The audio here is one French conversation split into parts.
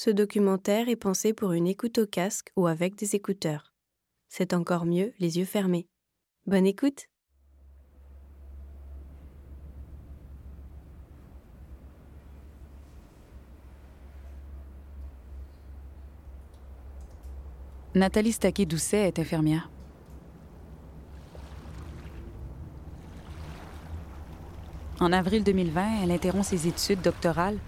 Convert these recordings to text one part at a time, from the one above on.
Ce documentaire est pensé pour une écoute au casque ou avec des écouteurs. C'est encore mieux les yeux fermés. Bonne écoute Nathalie Staquet-Doucet est infirmière. En avril 2020, elle interrompt ses études doctorales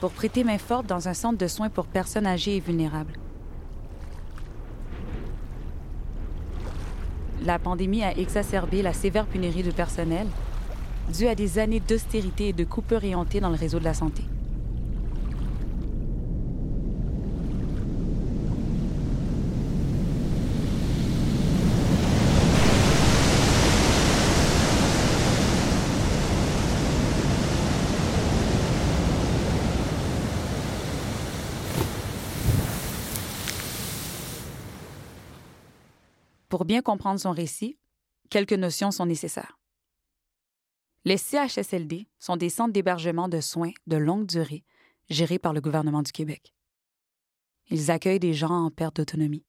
pour prêter main forte dans un centre de soins pour personnes âgées et vulnérables. La pandémie a exacerbé la sévère pénurie de personnel due à des années d'austérité et de coupes orientées dans le réseau de la santé. Bien comprendre son récit, quelques notions sont nécessaires. Les CHSLD sont des centres d'hébergement de soins de longue durée gérés par le gouvernement du Québec. Ils accueillent des gens en perte d'autonomie.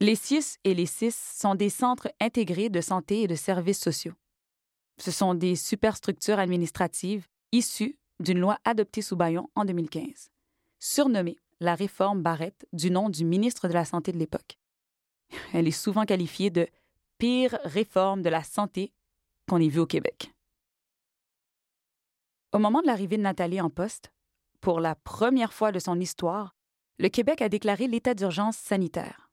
Les CIS et les CIS sont des centres intégrés de santé et de services sociaux. Ce sont des superstructures administratives issues d'une loi adoptée sous Bayon en 2015, surnommée la réforme Barrette du nom du ministre de la Santé de l'époque. Elle est souvent qualifiée de pire réforme de la santé qu'on ait vue au Québec. Au moment de l'arrivée de Nathalie en poste, pour la première fois de son histoire, le Québec a déclaré l'état d'urgence sanitaire.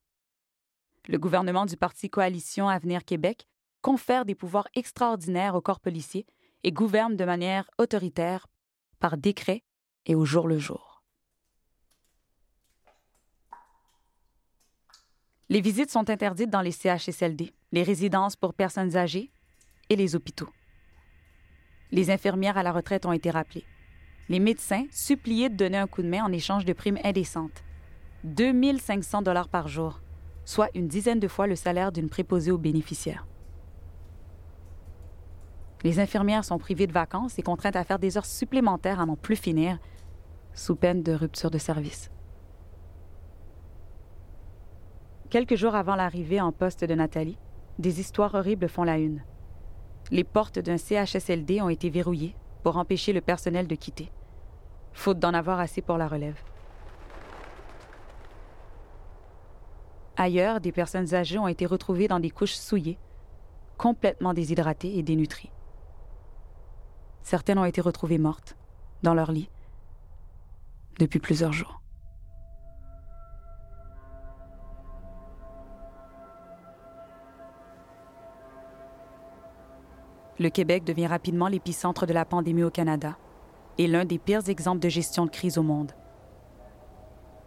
Le gouvernement du Parti Coalition Avenir Québec confère des pouvoirs extraordinaires au corps policier et gouverne de manière autoritaire par décret et au jour le jour. Les visites sont interdites dans les CHSLD, les résidences pour personnes âgées et les hôpitaux. Les infirmières à la retraite ont été rappelées. Les médecins suppliés de donner un coup de main en échange de primes indécentes. 2500 dollars par jour, soit une dizaine de fois le salaire d'une préposée aux bénéficiaires. Les infirmières sont privées de vacances et contraintes à faire des heures supplémentaires à n'en plus finir, sous peine de rupture de service. Quelques jours avant l'arrivée en poste de Nathalie, des histoires horribles font la une. Les portes d'un CHSLD ont été verrouillées pour empêcher le personnel de quitter, faute d'en avoir assez pour la relève. Ailleurs, des personnes âgées ont été retrouvées dans des couches souillées, complètement déshydratées et dénutries. Certaines ont été retrouvées mortes, dans leur lit, depuis plusieurs jours. Le Québec devient rapidement l'épicentre de la pandémie au Canada et l'un des pires exemples de gestion de crise au monde.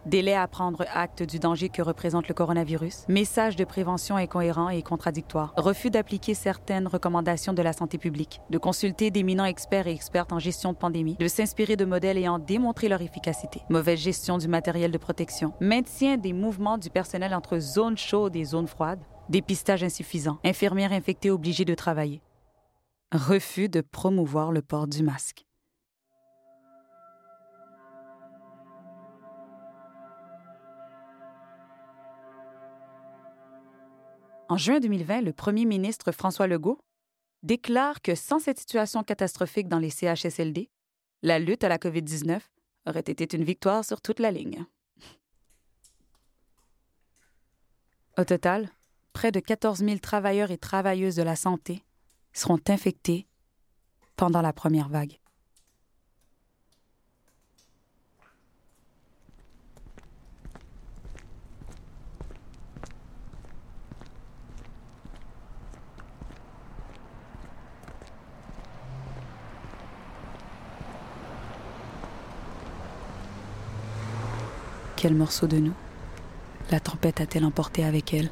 Délai à prendre acte du danger que représente le coronavirus, message de prévention incohérent et contradictoire, refus d'appliquer certaines recommandations de la santé publique, de consulter d'éminents experts et expertes en gestion de pandémie, de s'inspirer de modèles ayant démontré leur efficacité, mauvaise gestion du matériel de protection, maintien des mouvements du personnel entre zones chaudes et zones froides, dépistage insuffisant, infirmières infectées obligées de travailler refus de promouvoir le port du masque. En juin 2020, le premier ministre François Legault déclare que sans cette situation catastrophique dans les CHSLD, la lutte à la COVID-19 aurait été une victoire sur toute la ligne. Au total, près de 14 000 travailleurs et travailleuses de la santé seront infectés pendant la première vague. Quel morceau de nous la tempête a-t-elle emporté avec elle?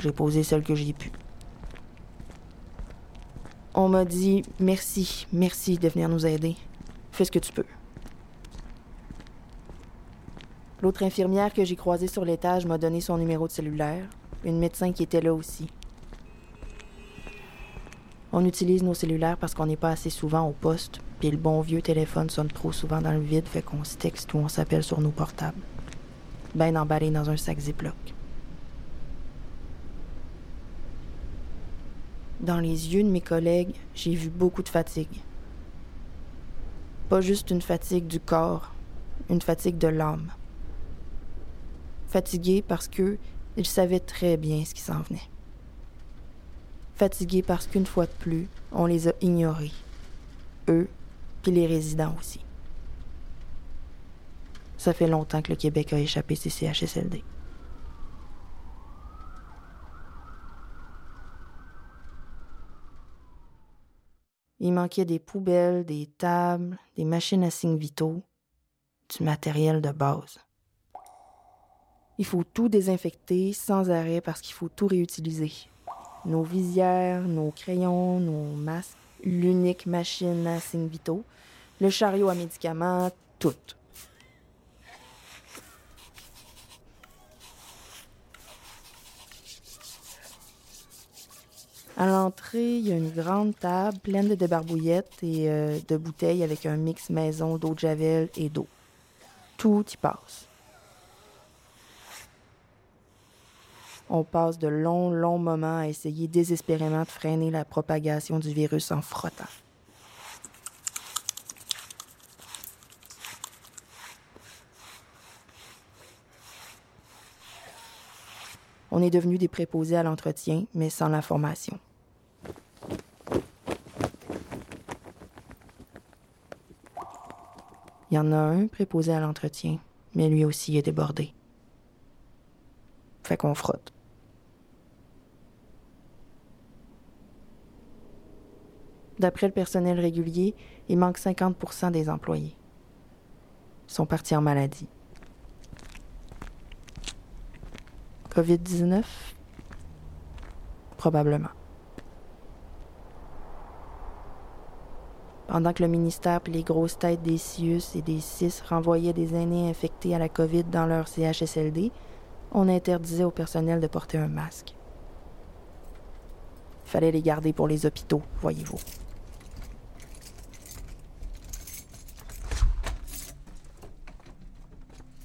J'ai posé celles que j'ai pu. On m'a dit merci, merci de venir nous aider. Fais ce que tu peux. L'autre infirmière que j'ai croisée sur l'étage m'a donné son numéro de cellulaire, une médecin qui était là aussi. On utilise nos cellulaires parce qu'on n'est pas assez souvent au poste, puis le bon vieux téléphone sonne trop souvent dans le vide, fait qu'on se texte ou on s'appelle sur nos portables. Ben emballé dans un sac Ziploc. Dans les yeux de mes collègues, j'ai vu beaucoup de fatigue. Pas juste une fatigue du corps, une fatigue de l'âme. Fatigués parce que ils savaient très bien ce qui s'en venait. Fatigués parce qu'une fois de plus, on les a ignorés. Eux, puis les résidents aussi. Ça fait longtemps que le Québec a échappé ses CHSLD. Il manquait des poubelles, des tables, des machines à signes vitaux, du matériel de base. Il faut tout désinfecter sans arrêt parce qu'il faut tout réutiliser. Nos visières, nos crayons, nos masques, l'unique machine à signes vitaux, le chariot à médicaments, tout. À l'entrée, il y a une grande table pleine de débarbouillettes et euh, de bouteilles avec un mix maison d'eau de javel et d'eau. Tout y passe. On passe de longs, longs moments à essayer désespérément de freiner la propagation du virus en frottant. On est devenu des préposés à l'entretien, mais sans la formation. Il y en a un préposé à l'entretien, mais lui aussi est débordé. Fait qu'on frotte. D'après le personnel régulier, il manque 50% des employés. Ils sont partis en maladie. COVID-19? Probablement. Pendant que le ministère et les grosses têtes des CIUS et des CIS renvoyaient des aînés infectés à la COVID dans leur CHSLD, on interdisait au personnel de porter un masque. Il fallait les garder pour les hôpitaux, voyez-vous.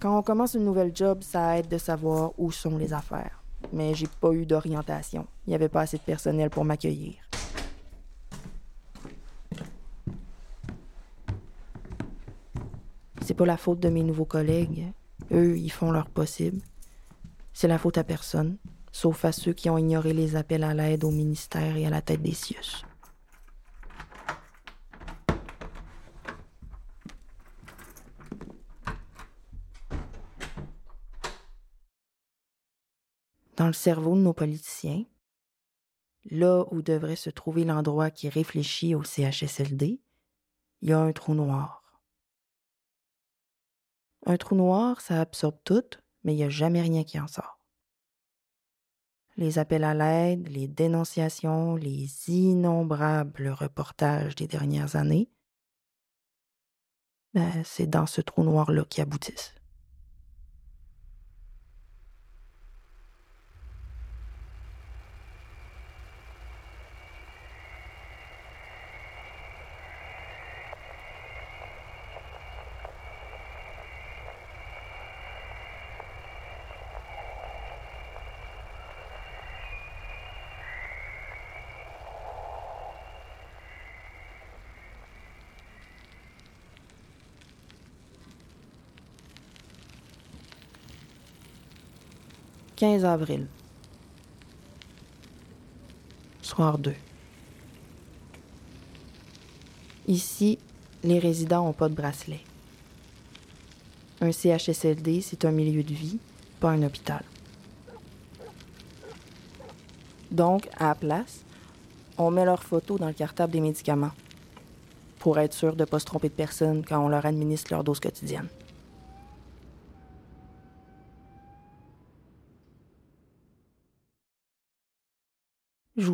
Quand on commence une nouvelle job, ça aide de savoir où sont les affaires. Mais j'ai pas eu d'orientation. Il n'y avait pas assez de personnel pour m'accueillir. C'est pas la faute de mes nouveaux collègues. Eux, ils font leur possible. C'est la faute à personne, sauf à ceux qui ont ignoré les appels à l'aide au ministère et à la tête des CIUS. Dans le cerveau de nos politiciens, là où devrait se trouver l'endroit qui réfléchit au CHSLD, il y a un trou noir. Un trou noir, ça absorbe tout, mais il n'y a jamais rien qui en sort. Les appels à l'aide, les dénonciations, les innombrables reportages des dernières années, ben, c'est dans ce trou noir-là qui aboutissent. 15 avril. Soir 2. Ici, les résidents n'ont pas de bracelet. Un CHSLD, c'est un milieu de vie, pas un hôpital. Donc, à la place, on met leurs photos dans le cartable des médicaments. pour être sûr de ne pas se tromper de personne quand on leur administre leur dose quotidienne.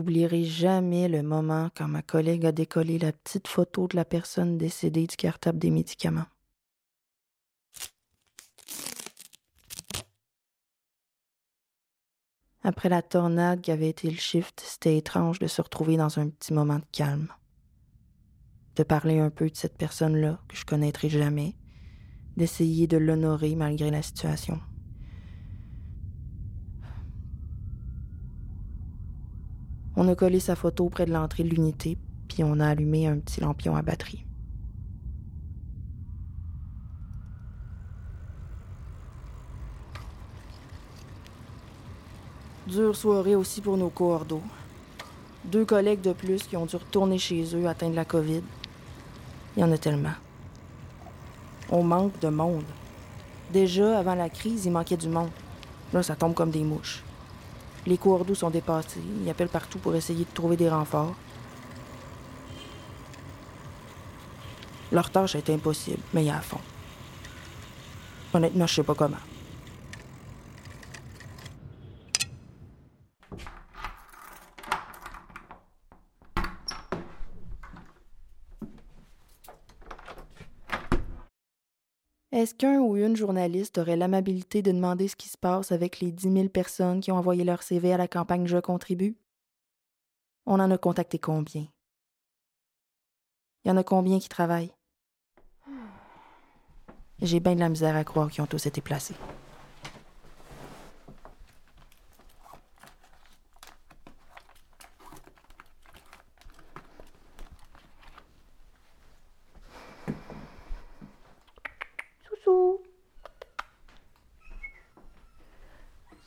J'oublierai jamais le moment quand ma collègue a décollé la petite photo de la personne décédée du cartable des médicaments. Après la tornade qui avait été le shift, c'était étrange de se retrouver dans un petit moment de calme. De parler un peu de cette personne-là que je connaîtrai jamais, d'essayer de l'honorer malgré la situation. On a collé sa photo près de l'entrée de l'unité, puis on a allumé un petit lampion à batterie. Dure soirée aussi pour nos coordos. Deux collègues de plus qui ont dû retourner chez eux atteints de la COVID. Il y en a tellement. On manque de monde. Déjà, avant la crise, il manquait du monde. Là, ça tombe comme des mouches. Les cours d'eau sont dépassés. Ils appellent partout pour essayer de trouver des renforts. Leur tâche est impossible, mais il y a à fond. Honnêtement, je sais pas comment. Est-ce qu'un ou une journaliste aurait l'amabilité de demander ce qui se passe avec les 10 000 personnes qui ont envoyé leur CV à la campagne Je contribue? On en a contacté combien? Il y en a combien qui travaillent? J'ai bien de la misère à croire qu'ils ont tous été placés.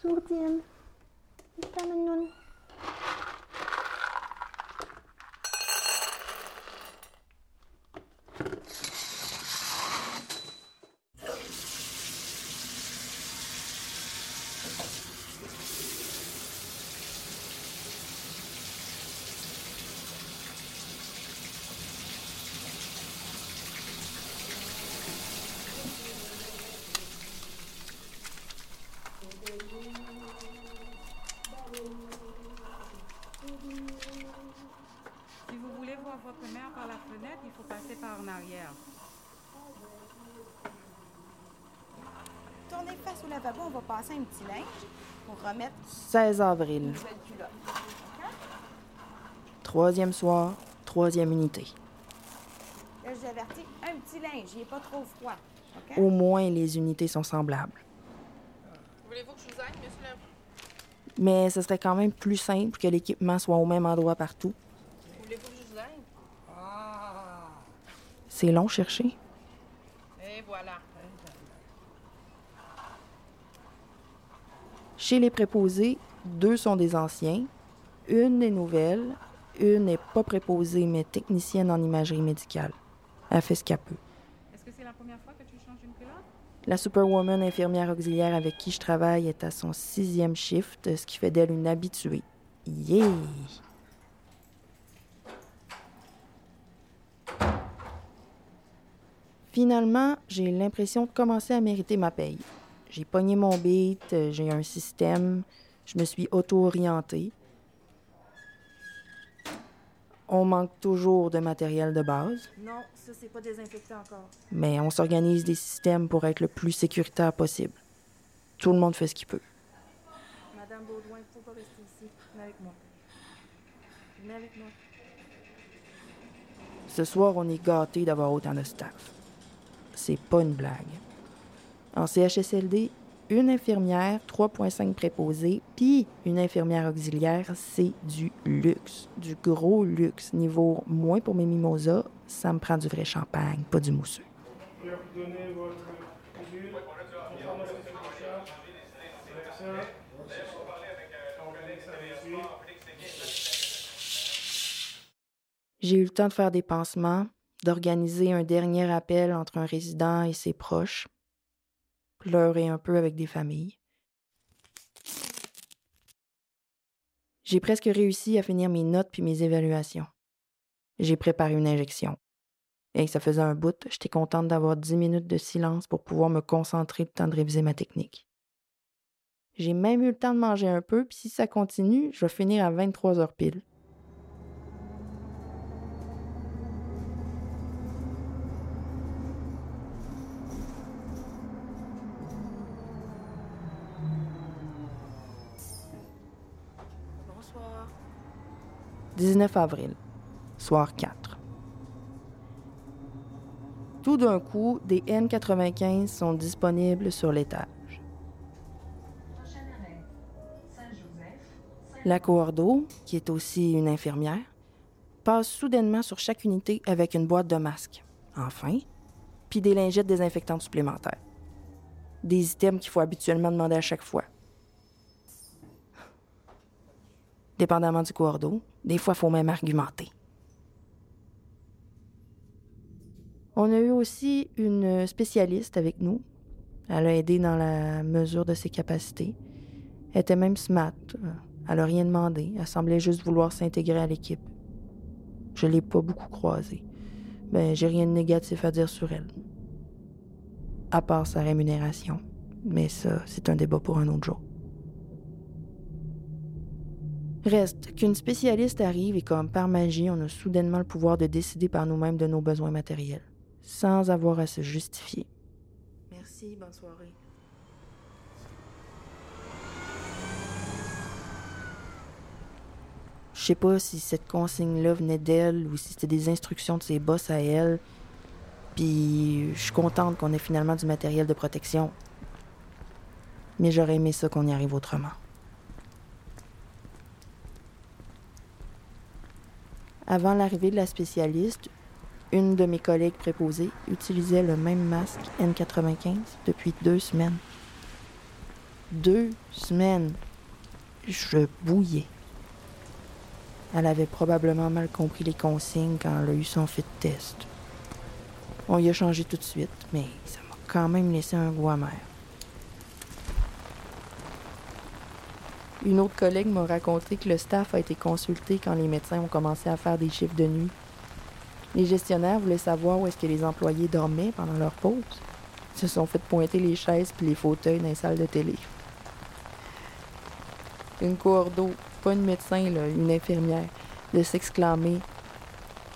Sourdien. Ich komme nun. Si vous voulez voir votre mère par la fenêtre, il faut passer par en arrière. Tournez face au lavabo, on va passer un petit linge pour remettre 16 avril. Troisième soir, troisième unité. Là, je vous avertis, un petit linge, il n'est pas trop froid. Au moins, les unités sont semblables. Voulez-vous que je vous aide, monsieur le... Mais ce serait quand même plus simple que l'équipement soit au même endroit partout. Voulez-vous que je vous aide? Ah! C'est long chercher. Et voilà. Chez les préposés, deux sont des anciens, une est nouvelle, une n'est pas préposée mais technicienne en imagerie médicale. Elle fait ce qu'elle peut. Est-ce que c'est la première fois que tu changes une culotte? La superwoman infirmière auxiliaire avec qui je travaille est à son sixième shift, ce qui fait d'elle une habituée. Yeah! Finalement, j'ai l'impression de commencer à mériter ma paye. J'ai pogné mon beat, euh, j'ai un système, je me suis auto-orientée. On manque toujours de matériel de base. Non, ça, c'est pas désinfecté encore. mais on s'organise des systèmes pour être le plus sécuritaire possible. Tout le monde fait ce qu'il peut. Madame Baudouin, il faut pas rester ici. Venez avec moi. Venez avec moi. Ce soir, on est gâtés d'avoir autant de staff. C'est pas une blague. En CHSLD, une infirmière, 3,5 préposés, puis une infirmière auxiliaire, c'est du luxe. Du gros luxe. Niveau moins pour mes mimosas, ça me prend du vrai champagne, pas du mousseux. J'ai eu le temps de faire des pansements, d'organiser un dernier appel entre un résident et ses proches, pleurer un peu avec des familles. J'ai presque réussi à finir mes notes puis mes évaluations. J'ai préparé une injection. Et ça faisait un bout, j'étais contente d'avoir dix minutes de silence pour pouvoir me concentrer le temps de réviser ma technique. J'ai même eu le temps de manger un peu, puis si ça continue, je vais finir à 23 heures pile. 19 avril, soir 4. Tout d'un coup, des N95 sont disponibles sur l'étage. La coordo, qui est aussi une infirmière, passe soudainement sur chaque unité avec une boîte de masques, enfin, puis des lingettes désinfectantes supplémentaires. Des items qu'il faut habituellement demander à chaque fois. Dépendamment du coordo, des fois, il faut même argumenter. On a eu aussi une spécialiste avec nous. Elle a aidé dans la mesure de ses capacités. Elle était même smart. Elle n'a rien demandé. Elle semblait juste vouloir s'intégrer à l'équipe. Je l'ai pas beaucoup croisée. Mais j'ai rien de négatif à dire sur elle. À part sa rémunération. Mais ça, c'est un débat pour un autre jour. Reste qu'une spécialiste arrive et comme par magie, on a soudainement le pouvoir de décider par nous-mêmes de nos besoins matériels, sans avoir à se justifier. Merci, bonne soirée. Je sais pas si cette consigne-là venait d'elle ou si c'était des instructions de ses boss à elle. Puis je suis contente qu'on ait finalement du matériel de protection. Mais j'aurais aimé ça qu'on y arrive autrement. Avant l'arrivée de la spécialiste, une de mes collègues préposées utilisait le même masque N95 depuis deux semaines. Deux semaines. Je bouillais. Elle avait probablement mal compris les consignes quand elle a eu son fit test. On y a changé tout de suite, mais ça m'a quand même laissé un goût amer. Une autre collègue m'a raconté que le staff a été consulté quand les médecins ont commencé à faire des chiffres de nuit. Les gestionnaires voulaient savoir où est-ce que les employés dormaient pendant leur pause. Ils se sont fait pointer les chaises puis les fauteuils dans les salles de télé. Une coordo, pas une médecin, une infirmière, de s'exclamer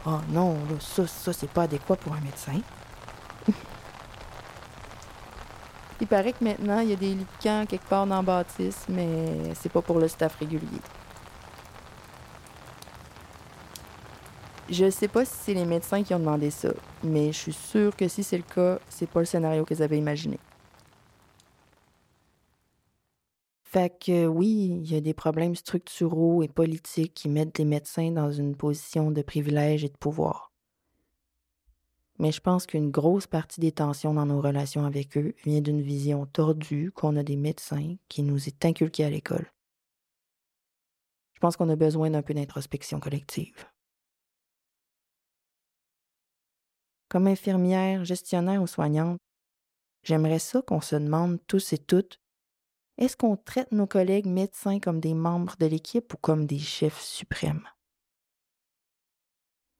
Oh non, là, ça, ça, c'est pas adéquat pour un médecin. Il paraît que maintenant, il y a des camp quelque part dans la bâtisse, mais c'est pas pour le staff régulier. Je sais pas si c'est les médecins qui ont demandé ça, mais je suis sûre que si c'est le cas, c'est pas le scénario qu'ils avaient imaginé. Fait que oui, il y a des problèmes structuraux et politiques qui mettent les médecins dans une position de privilège et de pouvoir. Mais je pense qu'une grosse partie des tensions dans nos relations avec eux vient d'une vision tordue qu'on a des médecins qui nous est inculquée à l'école. Je pense qu'on a besoin d'un peu d'introspection collective. Comme infirmière, gestionnaire ou soignante, j'aimerais ça qu'on se demande tous et toutes est-ce qu'on traite nos collègues médecins comme des membres de l'équipe ou comme des chefs suprêmes?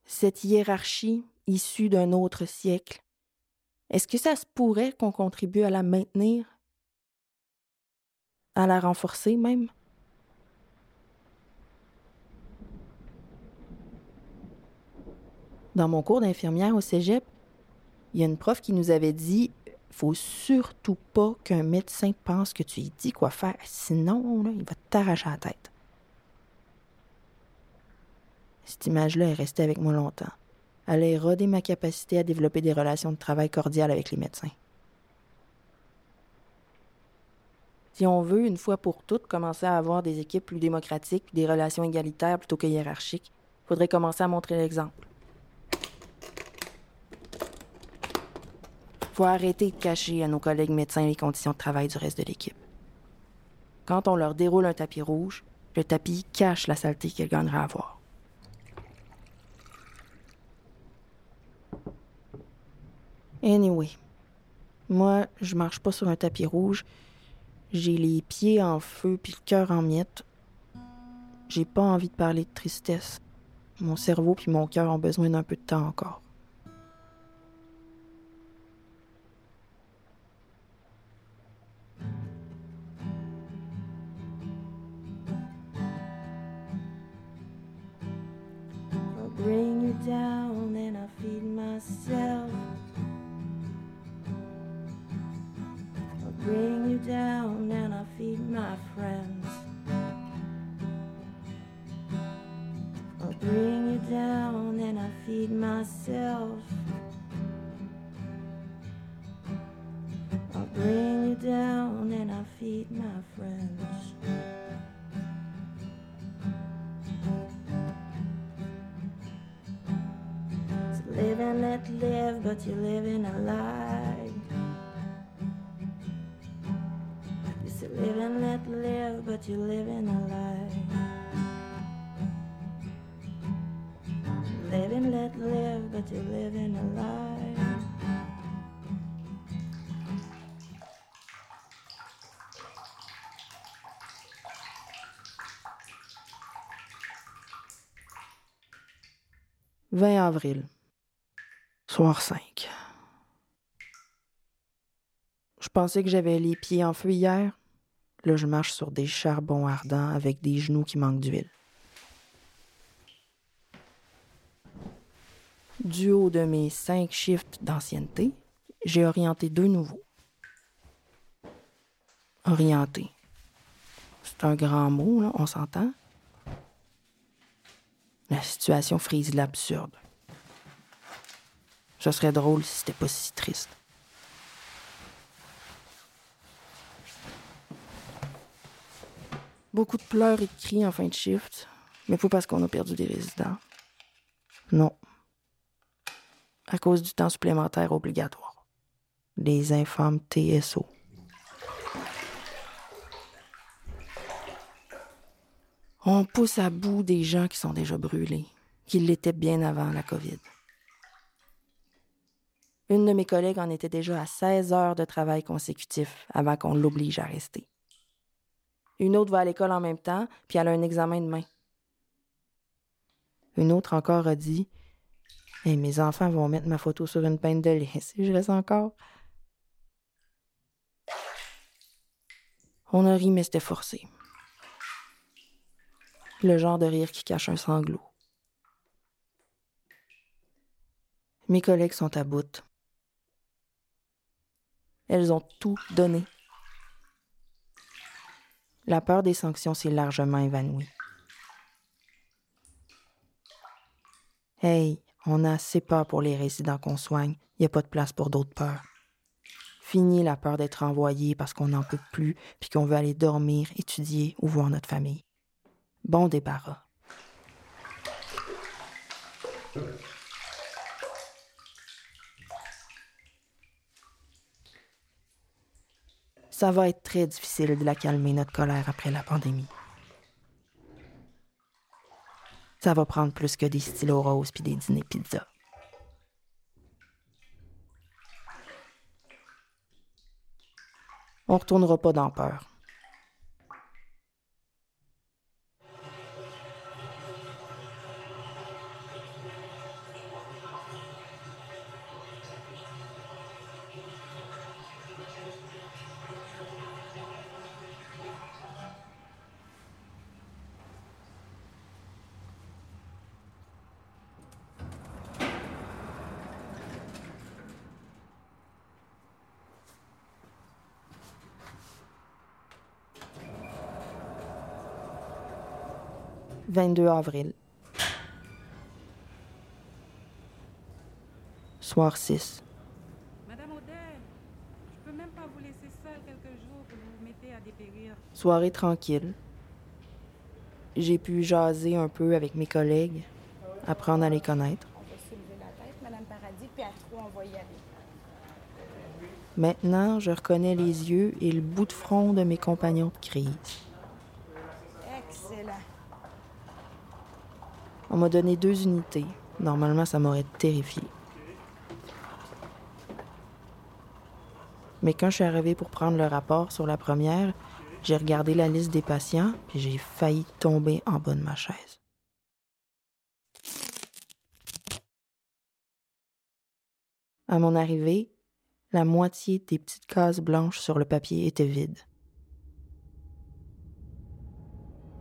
Cette hiérarchie issue d'un autre siècle, est-ce que ça se pourrait qu'on contribue à la maintenir? À la renforcer même? Dans mon cours d'infirmière au cégep, il y a une prof qui nous avait dit faut surtout pas qu'un médecin pense que tu lui dis quoi faire, sinon il va t'arracher la tête. Cette image-là est restée avec moi longtemps. Elle a érodé ma capacité à développer des relations de travail cordiales avec les médecins. Si on veut, une fois pour toutes, commencer à avoir des équipes plus démocratiques, des relations égalitaires plutôt que hiérarchiques, il faudrait commencer à montrer l'exemple. faut arrêter de cacher à nos collègues médecins les conditions de travail du reste de l'équipe. Quand on leur déroule un tapis rouge, le tapis cache la saleté qu'elle gagnera à voir. Anyway, moi, je marche pas sur un tapis rouge. J'ai les pieds en feu puis le cœur en miettes. J'ai pas envie de parler de tristesse. Mon cerveau puis mon cœur ont besoin d'un peu de temps encore. 20 avril, soir 5. Je pensais que j'avais les pieds en feu hier. Là, je marche sur des charbons ardents avec des genoux qui manquent d'huile. Du haut de mes cinq shifts d'ancienneté, j'ai orienté deux nouveaux. Orienté. C'est un grand mot, là, on s'entend. La situation frise l'absurde. Ce serait drôle si c'était pas si triste. Beaucoup de pleurs et de cris en fin de shift, mais pas parce qu'on a perdu des résidents. Non. À cause du temps supplémentaire obligatoire. Les infâmes TSO. On pousse à bout des gens qui sont déjà brûlés, qui l'étaient bien avant la COVID. Une de mes collègues en était déjà à 16 heures de travail consécutif avant qu'on l'oblige à rester. Une autre va à l'école en même temps, puis elle a un examen demain. Une autre encore a dit Mes enfants vont mettre ma photo sur une peine de lait si je reste encore. On a ri, mais c'était forcé. Le genre de rire qui cache un sanglot. Mes collègues sont à bout. Elles ont tout donné. La peur des sanctions s'est largement évanouie. Hey, on a assez peur pour les résidents qu'on soigne. Il n'y a pas de place pour d'autres peurs. Fini la peur d'être envoyé parce qu'on n'en peut plus puis qu'on veut aller dormir, étudier ou voir notre famille. Bon débarras. Ça va être très difficile de la calmer, notre colère, après la pandémie. Ça va prendre plus que des stylos roses puis des dîners pizza. On retournera pas dans peur. « 22 avril. Soir 6. Madame Audet, je peux même pas vous laisser seule quelques jours que vous vous mettez à dépérir. Soirée tranquille. J'ai pu jaser un peu avec mes collègues, apprendre à les connaître. On va soulever la tête, Madame Paradis, puis à trois, on va y aller. Maintenant, je reconnais les yeux et le bout de front de mes compagnons de crise. On m'a donné deux unités. Normalement, ça m'aurait terrifié. Mais quand je suis arrivée pour prendre le rapport sur la première, j'ai regardé la liste des patients et j'ai failli tomber en bas de ma chaise. À mon arrivée, la moitié des petites cases blanches sur le papier étaient vides.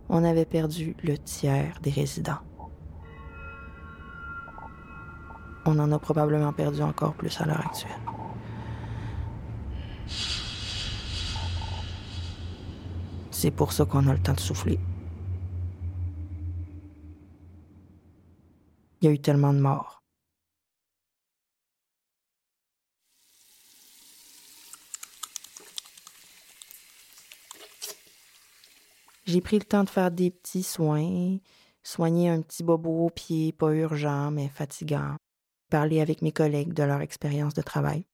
On avait perdu le tiers des résidents. On en a probablement perdu encore plus à l'heure actuelle. C'est pour ça qu'on a le temps de souffler. Il y a eu tellement de morts. J'ai pris le temps de faire des petits soins, soigner un petit bobo au pied, pas urgent, mais fatigant, parler avec mes collègues de leur expérience de travail.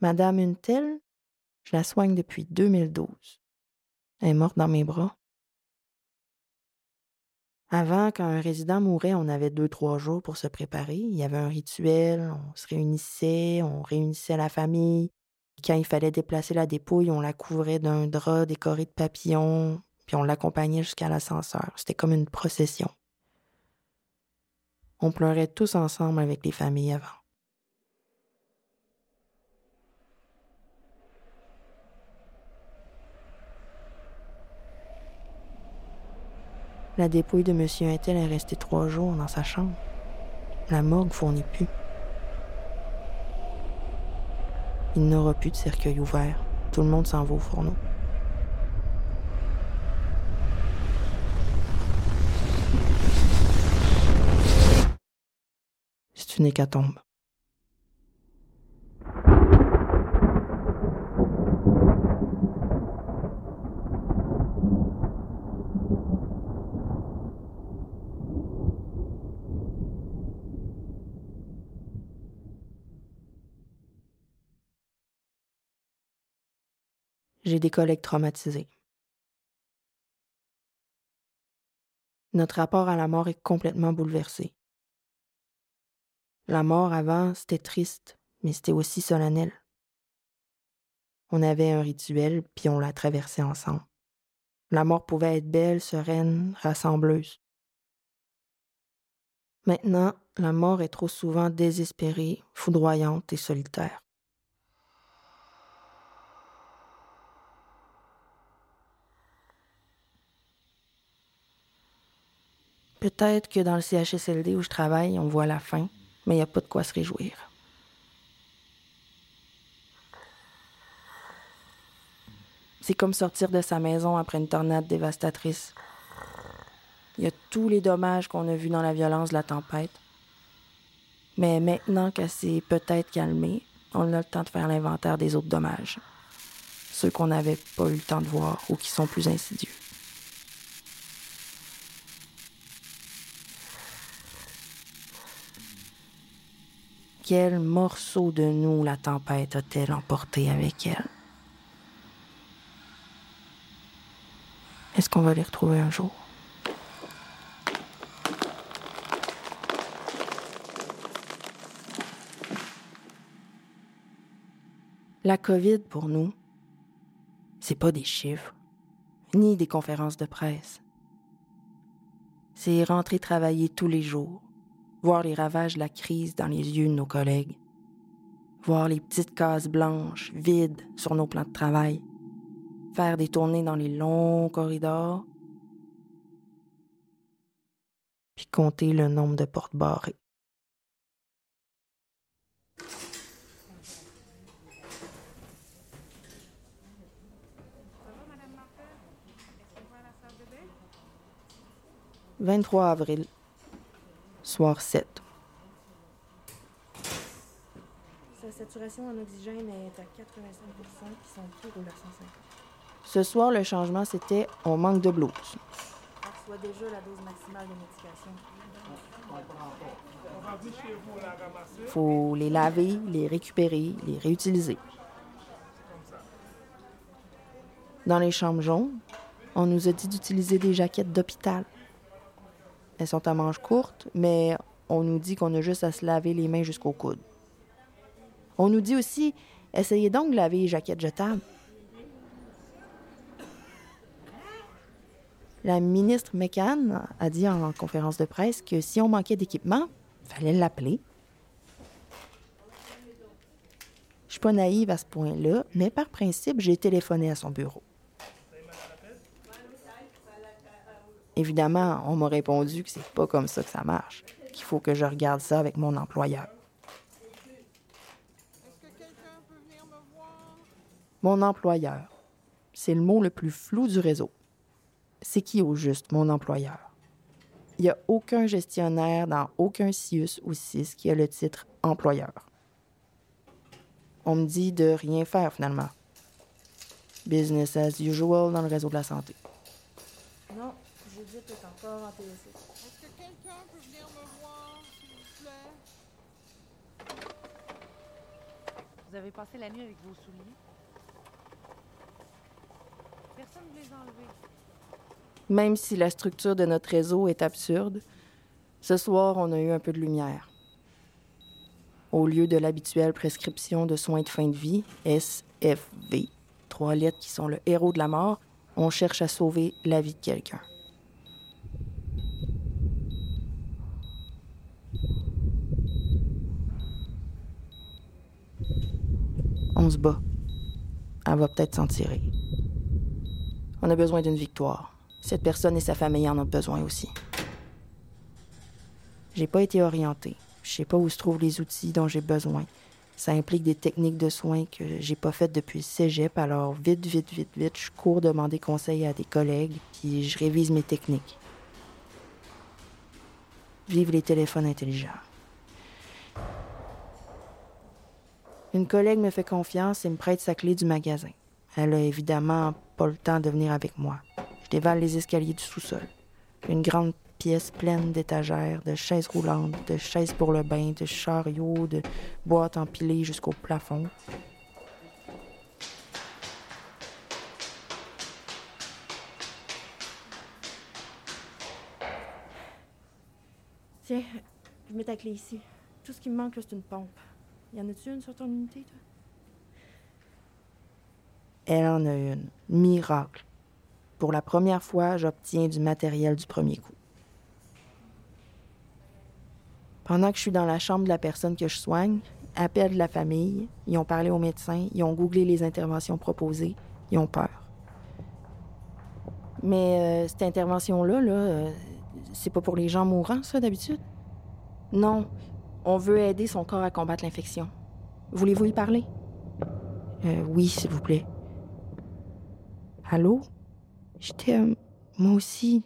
Madame Untel, je la soigne depuis 2012. Elle est morte dans mes bras. Avant, quand un résident mourait, on avait deux, trois jours pour se préparer. Il y avait un rituel, on se réunissait, on réunissait la famille. Quand il fallait déplacer la dépouille, on la couvrait d'un drap décoré de papillons, puis on l'accompagnait jusqu'à l'ascenseur. C'était comme une procession. On pleurait tous ensemble avec les familles avant. La dépouille de M. Intel est restée trois jours dans sa chambre. La morgue fournit plus. Il n'aura plus de cercueil ouvert. Tout le monde s'en va au fourneau. Une hécatombe. J'ai des collègues traumatisés. Notre rapport à la mort est complètement bouleversé. La mort avant, c'était triste, mais c'était aussi solennel. On avait un rituel, puis on l'a traversé ensemble. La mort pouvait être belle, sereine, rassembleuse. Maintenant, la mort est trop souvent désespérée, foudroyante et solitaire. Peut-être que dans le CHSLD où je travaille, on voit la fin, mais il n'y a pas de quoi se réjouir. C'est comme sortir de sa maison après une tornade dévastatrice. Il y a tous les dommages qu'on a vus dans la violence de la tempête. Mais maintenant qu'elle s'est peut-être calmée, on a le temps de faire l'inventaire des autres dommages. Ceux qu'on n'avait pas eu le temps de voir ou qui sont plus insidieux. Quel morceau de nous la tempête a-t-elle emporté avec elle? Est-ce qu'on va les retrouver un jour? La COVID, pour nous, c'est pas des chiffres, ni des conférences de presse. C'est rentrer travailler tous les jours, voir les ravages de la crise dans les yeux de nos collègues, voir les petites cases blanches, vides sur nos plans de travail, faire des tournées dans les longs corridors, puis compter le nombre de portes barrées. « 23 avril soir 7. Sa saturation en oxygène est à 85 puis son pied roule à 150. Ce soir, le changement, c'était on manque de blues. Elle reçoit déjà la dose maximale de médication. faut les laver, les récupérer, les réutiliser. Dans les chambres jaunes, on nous a dit d'utiliser des jaquettes d'hôpital. Elles sont à manches courtes, mais on nous dit qu'on a juste à se laver les mains jusqu'au coude. On nous dit aussi essayez donc de laver les jaquettes jetables. La ministre McCann a dit en conférence de presse que si on manquait d'équipement, il fallait l'appeler. Je suis pas naïve à ce point-là, mais par principe, j'ai téléphoné à son bureau. Évidemment, on m'a répondu que c'est pas comme ça que ça marche, qu'il faut que je regarde ça avec mon employeur. Mon employeur. C'est le mot le plus flou du réseau. C'est qui au juste, mon employeur? Il n'y a aucun gestionnaire dans aucun CIUS ou CIS qui a le titre employeur. On me dit de rien faire finalement. Business as usual dans le réseau de la santé. Est encore en TSC. Est-ce que quelqu'un peut venir me voir, s'il vous plaît? Vous avez passé la nuit avec vos souliers? Personne ne les a enlevés. Même si la structure de notre réseau est absurde, ce soir, on a eu un peu de lumière. Au lieu de l'habituelle prescription de soins de fin de vie, SFV, trois lettres qui sont le héros de la mort, on cherche à sauver la vie de quelqu'un. On se bat. Elle va peut-être s'en tirer. On a besoin d'une victoire. Cette personne et sa famille en ont besoin aussi. J'ai pas été orientée. Je sais pas où se trouvent les outils dont j'ai besoin. Ça implique des techniques de soins que j'ai pas faites depuis le cégep, alors vite, vite, vite, vite, je cours demander conseil à des collègues, puis je révise mes techniques. Vive les téléphones intelligents. Une collègue me fait confiance et me prête sa clé du magasin. Elle a évidemment pas le temps de venir avec moi. Je dévale les escaliers du sous-sol. Une grande pièce pleine d'étagères, de chaises roulantes, de chaises pour le bain, de chariots, de boîtes empilées jusqu'au plafond. Tiens, je mets ta clé ici. Tout ce qui me manque, c'est une pompe. Y en a-tu une sur ton unité, toi? Elle en a une. Miracle. Pour la première fois, j'obtiens du matériel du premier coup. Pendant que je suis dans la chambre de la personne que je soigne, appelle la famille, ils ont parlé au médecin, ils ont googlé les interventions proposées, ils ont peur. Mais euh, cette intervention-là, là, euh, c'est pas pour les gens mourants, ça, d'habitude? Non, on veut aider son corps à combattre l'infection. Voulez-vous y parler? Euh, oui, s'il vous plaît. Allô? J'étais. euh, moi aussi.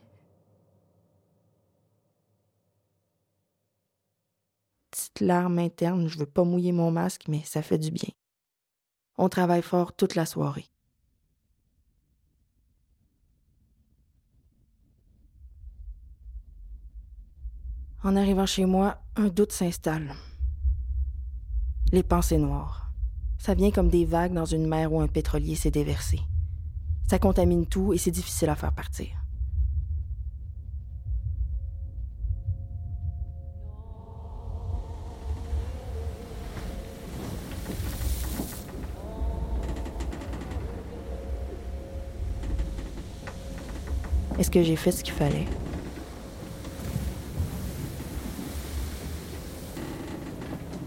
Petite larme interne, je veux pas mouiller mon masque, mais ça fait du bien. On travaille fort toute la soirée. En arrivant chez moi, un doute s'installe. Les pensées noires. Ça vient comme des vagues dans une mer où un pétrolier s'est déversé. Ça contamine tout et c'est difficile à faire partir. Est-ce que j'ai fait ce qu'il fallait?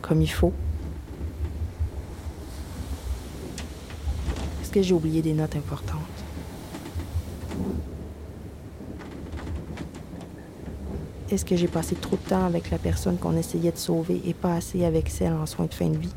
Comme il faut? Est-ce que j'ai oublié des notes importantes? Est-ce que j'ai passé trop de temps avec la personne qu'on essayait de sauver et pas assez avec celle en soins de fin de vie?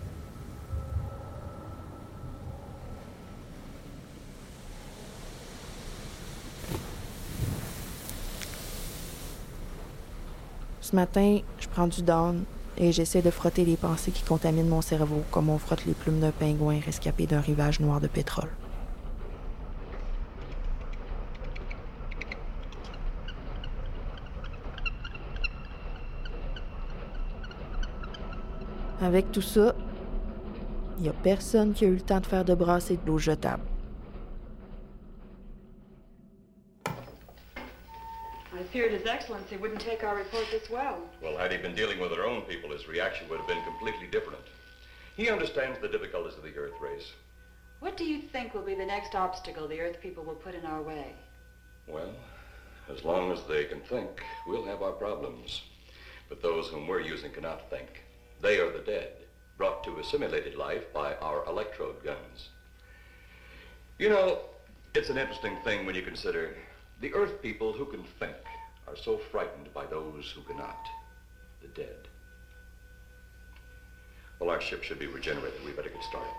Ce matin, je prends du down et j'essaie de frotter les pensées qui contaminent mon cerveau comme on frotte les plumes d'un pingouin rescapé d'un rivage noir de pétrole. Avec tout ça, il n'y a personne qui a eu le temps de faire de brasser de l'eau jetable. Feared His Excellency wouldn't take our report this well. Well, had he been dealing with our own people, his reaction would have been completely different. He understands the difficulties of the Earth race. What do you think will be the next obstacle the Earth people will put in our way? Well, as long as they can think, we'll have our problems. But those whom we're using cannot think. They are the dead, brought to a simulated life by our electrode guns. You know, it's an interesting thing when you consider The Earth people who can think are so frightened by those who cannot, the dead. Well, our ship should be regenerated. We better get started.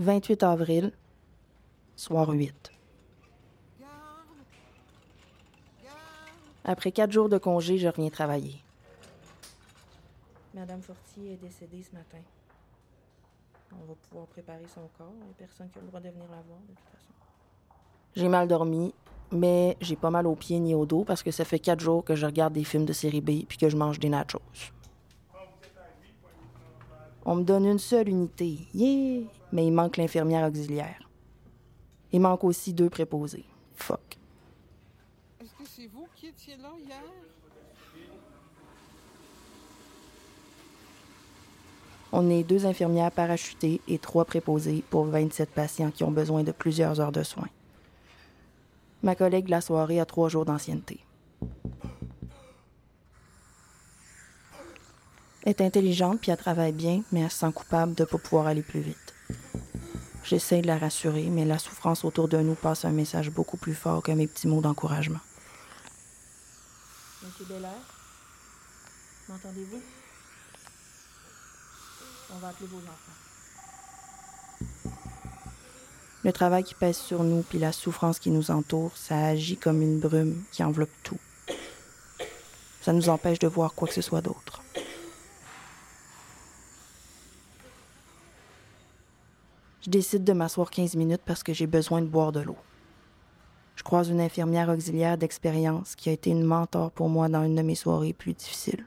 28 avril, soir 8. garde, garde. Après quatre jours de congé, je reviens travailler. Madame Fortier est décédée ce matin. On va pouvoir préparer son corps. Il n'y a personne qui a le droit de venir la voir, de toute façon. J'ai mal dormi, mais j'ai pas mal aux pieds ni au dos parce que ça fait quatre jours que je regarde des films de série B puis que je mange des nachos. On me donne une seule unité, yeah! Mais il manque l'infirmière auxiliaire. Il manque aussi deux préposés. Fuck. Est-ce que c'est vous qui étiez là hier? On est deux infirmières parachutées et trois préposés pour 27 patients qui ont besoin de plusieurs heures de soins. Ma collègue de la soirée a trois jours d'ancienneté. Est intelligente puis elle travaille bien, mais elle se sent coupable de ne pas pouvoir aller plus vite. J'essaie de la rassurer, mais la souffrance autour de nous passe un message beaucoup plus fort que mes petits mots d'encouragement. Monsieur Belair, m'entendez-vous? On va appeler vos enfants. Le travail qui pèse sur nous puis la souffrance qui nous entoure, ça agit comme une brume qui enveloppe tout. Ça nous empêche de voir quoi que ce soit d'autre. Je décide de m'asseoir 15 minutes parce que j'ai besoin de boire de l'eau. Je croise une infirmière auxiliaire d'expérience qui a été une mentor pour moi dans une de mes soirées plus difficiles.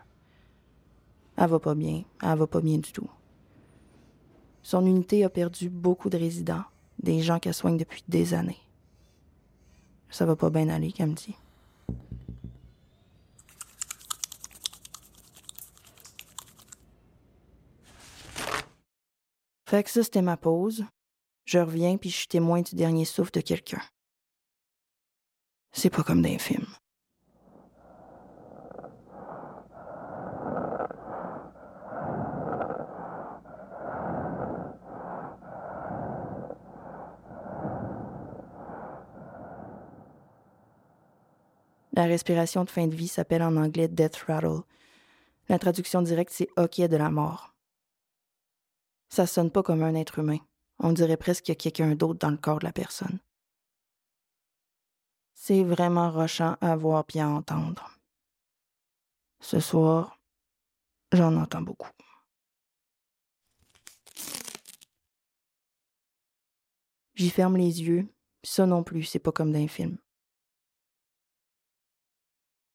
Elle va pas bien, elle va pas bien du tout. Son unité a perdu beaucoup de résidents, des gens qu'elle soigne depuis des années. Ça va pas bien aller, qu'elle me dit. Fait que ça, c'était ma pause. Je reviens, puis je suis témoin du dernier souffle de quelqu'un. C'est pas comme dans les films. La respiration de fin de vie s'appelle en anglais death rattle. La traduction directe, c'est hoquet de la mort. Ça sonne pas comme un être humain. On dirait presque qu'il y a quelqu'un d'autre dans le corps de la personne. C'est vraiment rochant à voir puis à entendre. Ce soir, j'en entends beaucoup. J'y ferme les yeux, ça non plus, c'est pas comme dans un film.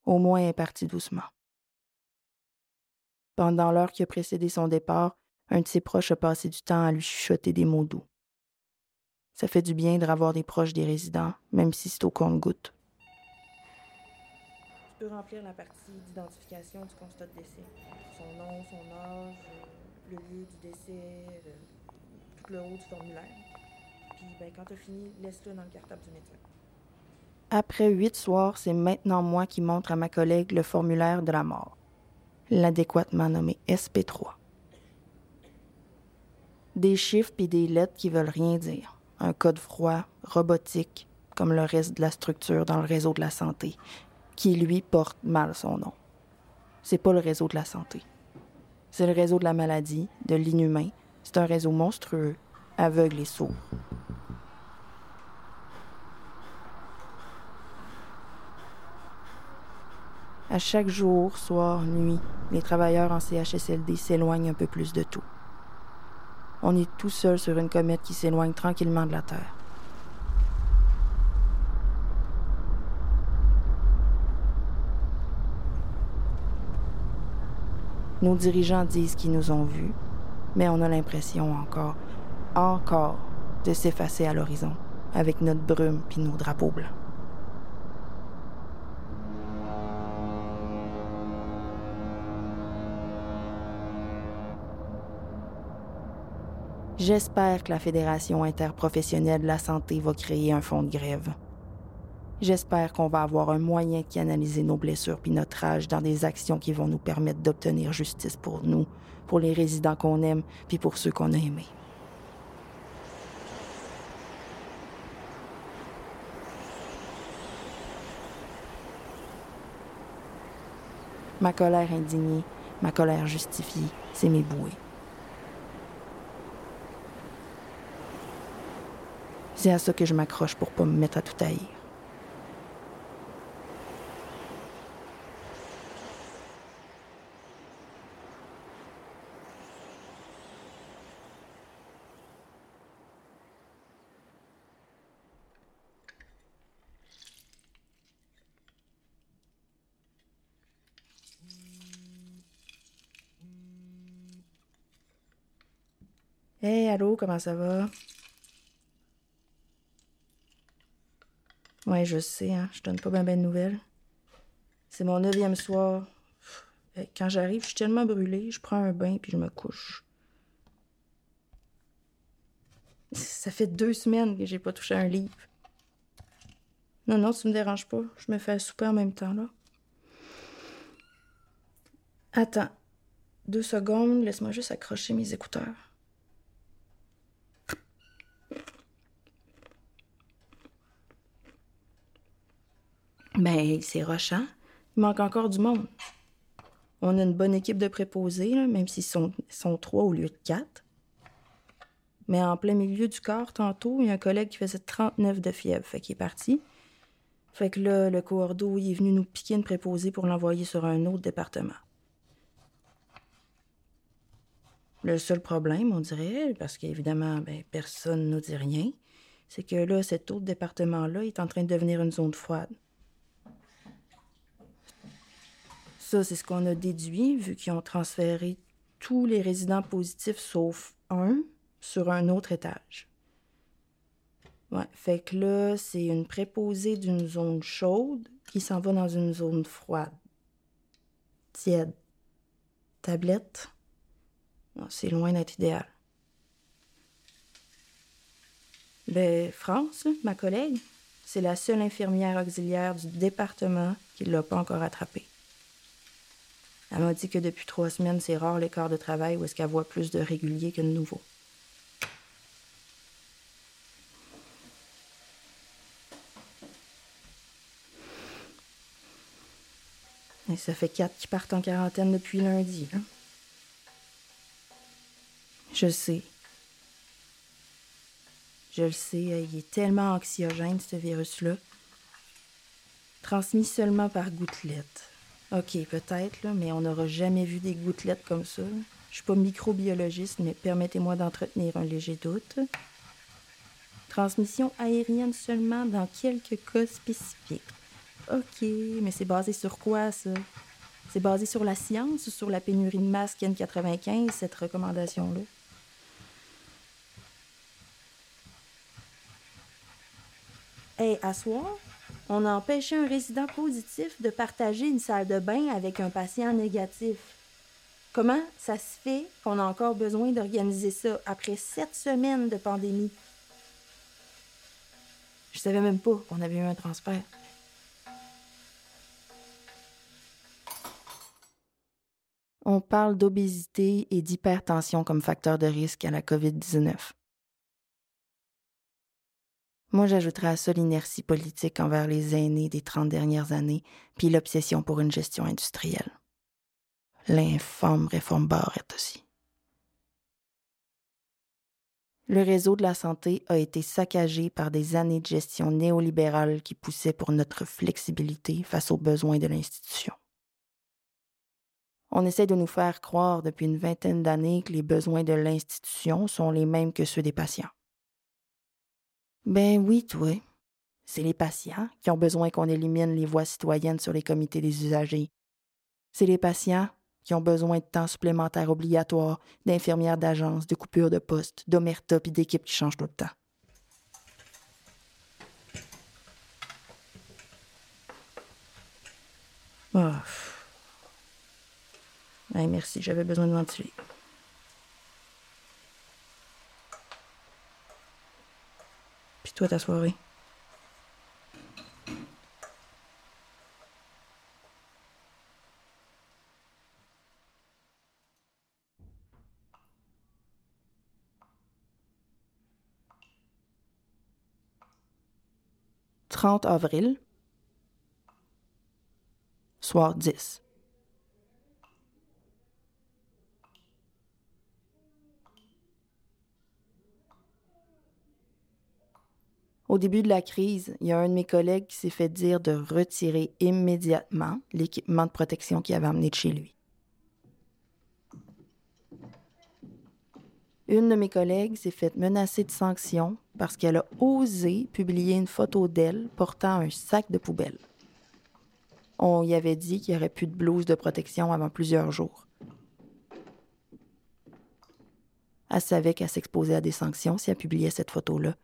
Au moins, elle est doucement. Pendant l'heure qui a précédé son départ, un de ses proches a passé du temps à lui chuchoter des mots doux. Ça fait du bien de revoir des proches des résidents, même si c'est au compte-goutte. Tu peux remplir la partie d'identification du constat de décès. Son nom, son âge, le lieu du décès, tout le haut du formulaire. Puis, ben, quand tu as fini, laisse-le dans le cartable du médecin. Après huit soirs, c'est maintenant moi qui montre à ma collègue le formulaire de la mort, l'adéquatement nommé SP3. Des chiffres et des lettres qui veulent rien dire. Un code froid, robotique, comme le reste de la structure dans le réseau de la santé, qui lui porte mal son nom. C'est pas le réseau de la santé. C'est le réseau de la maladie, de l'inhumain. C'est un réseau monstrueux, aveugle et sourd. À chaque jour, soir, nuit, les travailleurs en CHSLD s'éloignent un peu plus de tout. On est tout seul sur une comète qui s'éloigne tranquillement de la Terre. Nos dirigeants disent qu'ils nous ont vus, mais on a l'impression encore, encore, de s'effacer à l'horizon avec notre brume puis nos drapeaux blancs. J'espère que la Fédération interprofessionnelle de la santé va créer un fonds de grève. J'espère qu'on va avoir un moyen de canaliser nos blessures puis notre rage dans des actions qui vont nous permettre d'obtenir justice pour nous, pour les résidents qu'on aime puis pour ceux qu'on a aimés. Ma colère indignée, ma colère justifiée, c'est mes bouées. C'est à ça que je m'accroche pour pas me mettre à tout haïr. Hey, allô, comment ça va? Ouais, je sais, hein, je donne pas bien ben de nouvelles. C'est mon neuvième soir. Quand j'arrive, je suis tellement brûlée, je prends un bain puis je me couche. Ça fait deux semaines que j'ai pas touché un livre. Non, non, tu me déranges pas. Je me fais souper en même temps, là. Attends. Deux secondes, laisse-moi juste accrocher mes écouteurs. Ben, c'est rochant. Il manque encore du monde. On a une bonne équipe de préposés, même s'ils sont, trois au lieu de quatre. Mais en plein milieu du corps, tantôt, il y a un collègue qui faisait 39 de fièvre, fait qu'il est parti. Fait que là, le coordo, il est venu nous piquer une préposée pour l'envoyer sur un autre département. Le seul problème, on dirait, parce qu'évidemment, ben, personne ne nous dit rien, c'est que là, cet autre département-là est en train de devenir une zone froide. Ça, c'est ce qu'on a déduit, vu qu'ils ont transféré tous les résidents positifs sauf un sur un autre étage. Ouais, fait que là, c'est une préposée d'une zone chaude qui s'en va dans une zone froide. Tiède. Tablette. C'est loin d'être idéal. Ben, France, ma collègue, c'est la seule infirmière auxiliaire du département qui ne l'a pas encore attrapée. Elle m'a dit que depuis trois semaines, c'est rare les quarts de travail où est-ce qu'elle voit plus de réguliers que de nouveaux. Et ça fait quatre qui partent en quarantaine depuis lundi. Hein? Je sais. Je le sais, il est tellement anxiogène, ce virus-là. Transmis seulement par gouttelettes. OK, peut-être, mais on n'aura jamais vu des gouttelettes comme ça. Je suis pas microbiologiste, mais permettez-moi d'entretenir un léger doute. Transmission aérienne seulement dans quelques cas spécifiques. OK, mais c'est basé sur quoi, ça? C'est basé sur la science ou sur la pénurie de masques N95, cette recommandation-là? Hey, à on a empêché un résident positif de partager une salle de bain avec un patient négatif. Comment ça se fait qu'on a encore besoin d'organiser ça après sept semaines de pandémie? Je savais même pas qu'on avait eu un transfert. On parle d'obésité et d'hypertension comme facteur de risque à la COVID-19. Moi, j'ajouterais à ça l'inertie politique envers les aînés des 30 dernières années, puis l'obsession pour une gestion industrielle. L'infâme réforme Barrette aussi. Le réseau de la santé a été saccagé par des années de gestion néolibérale qui poussaient pour notre flexibilité face aux besoins de l'institution. On essaie de nous faire croire depuis une vingtaine d'années que les besoins de l'institution sont les mêmes que ceux des patients. Ben oui, toi. C'est les patients qui ont besoin qu'on élimine les voix citoyennes sur les comités des usagers. C'est les patients qui ont besoin de temps supplémentaire obligatoire, d'infirmières d'agence, de coupures de poste, d'omerta et d'équipes qui changent tout le temps. Oh. merci, j'avais besoin de ventiler. Toi, ta soirée. « 30 avril, soir 10. Au début de la crise, il y a un de mes collègues qui s'est fait dire de retirer immédiatement l'équipement de protection qu'il avait amené de chez lui. Une de mes collègues s'est fait menacer de sanctions parce qu'elle a osé publier une photo d'elle portant un sac de poubelle. On y avait dit qu'il n'y aurait plus de blouse de protection avant plusieurs jours. Elle savait qu'elle s'exposait à des sanctions si elle publiait cette photo-là,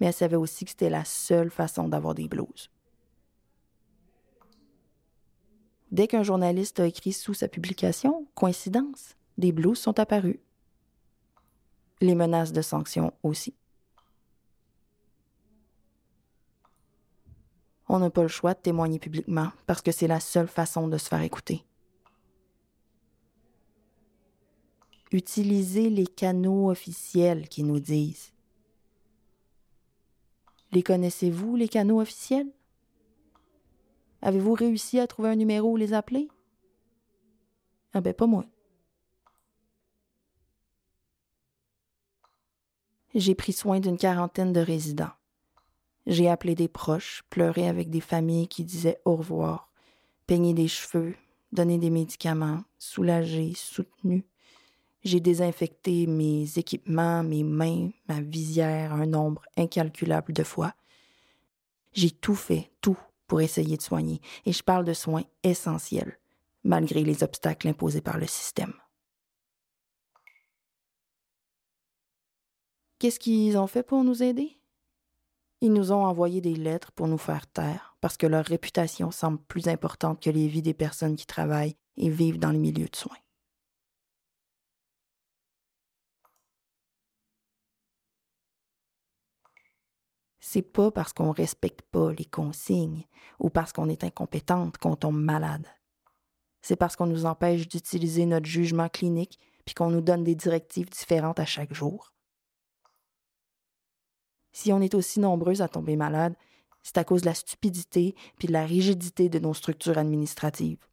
mais elle savait aussi que c'était la seule façon d'avoir des blouses. Dès qu'un journaliste a écrit sous sa publication, coïncidence, des blouses sont apparues. Les menaces de sanctions aussi. On n'a pas le choix de témoigner publiquement parce que c'est la seule façon de se faire écouter. Utilisez les canaux officiels qui nous disent les connaissez-vous, les canaux officiels? Avez-vous réussi à trouver un numéro ou les appeler? Ah ben pas moi. J'ai pris soin d'une quarantaine de résidents. J'ai appelé des proches, pleuré avec des familles qui disaient au revoir, peigné des cheveux, donné des médicaments, soulagé, soutenu. J'ai désinfecté mes équipements, mes mains, ma visière un nombre incalculable de fois. J'ai tout fait, tout, pour essayer de soigner, et je parle de soins essentiels, malgré les obstacles imposés par le système. Qu'est-ce qu'ils ont fait pour nous aider? Ils nous ont envoyé des lettres pour nous faire taire, parce que leur réputation semble plus importante que les vies des personnes qui travaillent et vivent dans les milieux de soins. C'est pas parce qu'on respecte pas les consignes ou parce qu'on est incompétente qu'on tombe malade. C'est parce qu'on nous empêche d'utiliser notre jugement clinique puis qu'on nous donne des directives différentes à chaque jour. Si on est aussi nombreux à tomber malade, c'est à cause de la stupidité puis de la rigidité de nos structures administratives.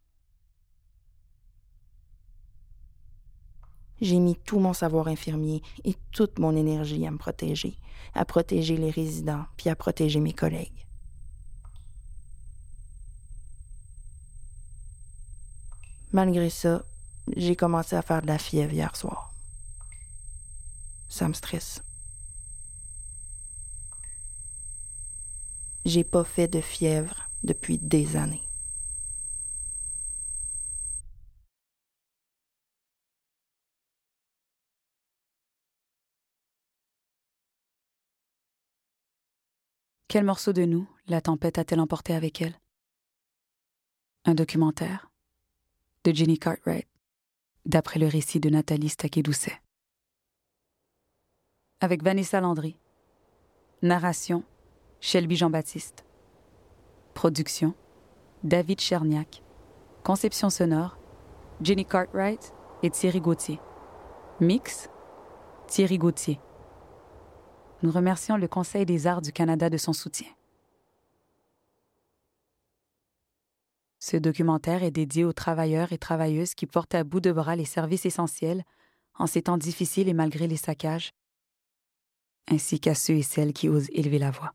J'ai mis tout mon savoir infirmier et toute mon énergie à me protéger, à protéger les résidents, puis à protéger mes collègues. Malgré ça, j'ai commencé à faire de la fièvre hier soir. Ça me stresse. J'ai pas fait de fièvre depuis des années. Quel morceau de nous la tempête a-t-elle emporté avec elle? Un documentaire de Jenny Cartwright, d'après le récit de Nathalie Staquet-Doucet. Avec Vanessa Landry. Narration Shelby Jean-Baptiste. Production David Cherniak. Conception sonore Jenny Cartwright et Thierry Gauthier. Mix Thierry Gauthier. Nous remercions le Conseil des arts du Canada de son soutien. Ce documentaire est dédié aux travailleurs et travailleuses qui portent à bout de bras les services essentiels en ces temps difficiles et malgré les saccages, ainsi qu'à ceux et celles qui osent élever la voix.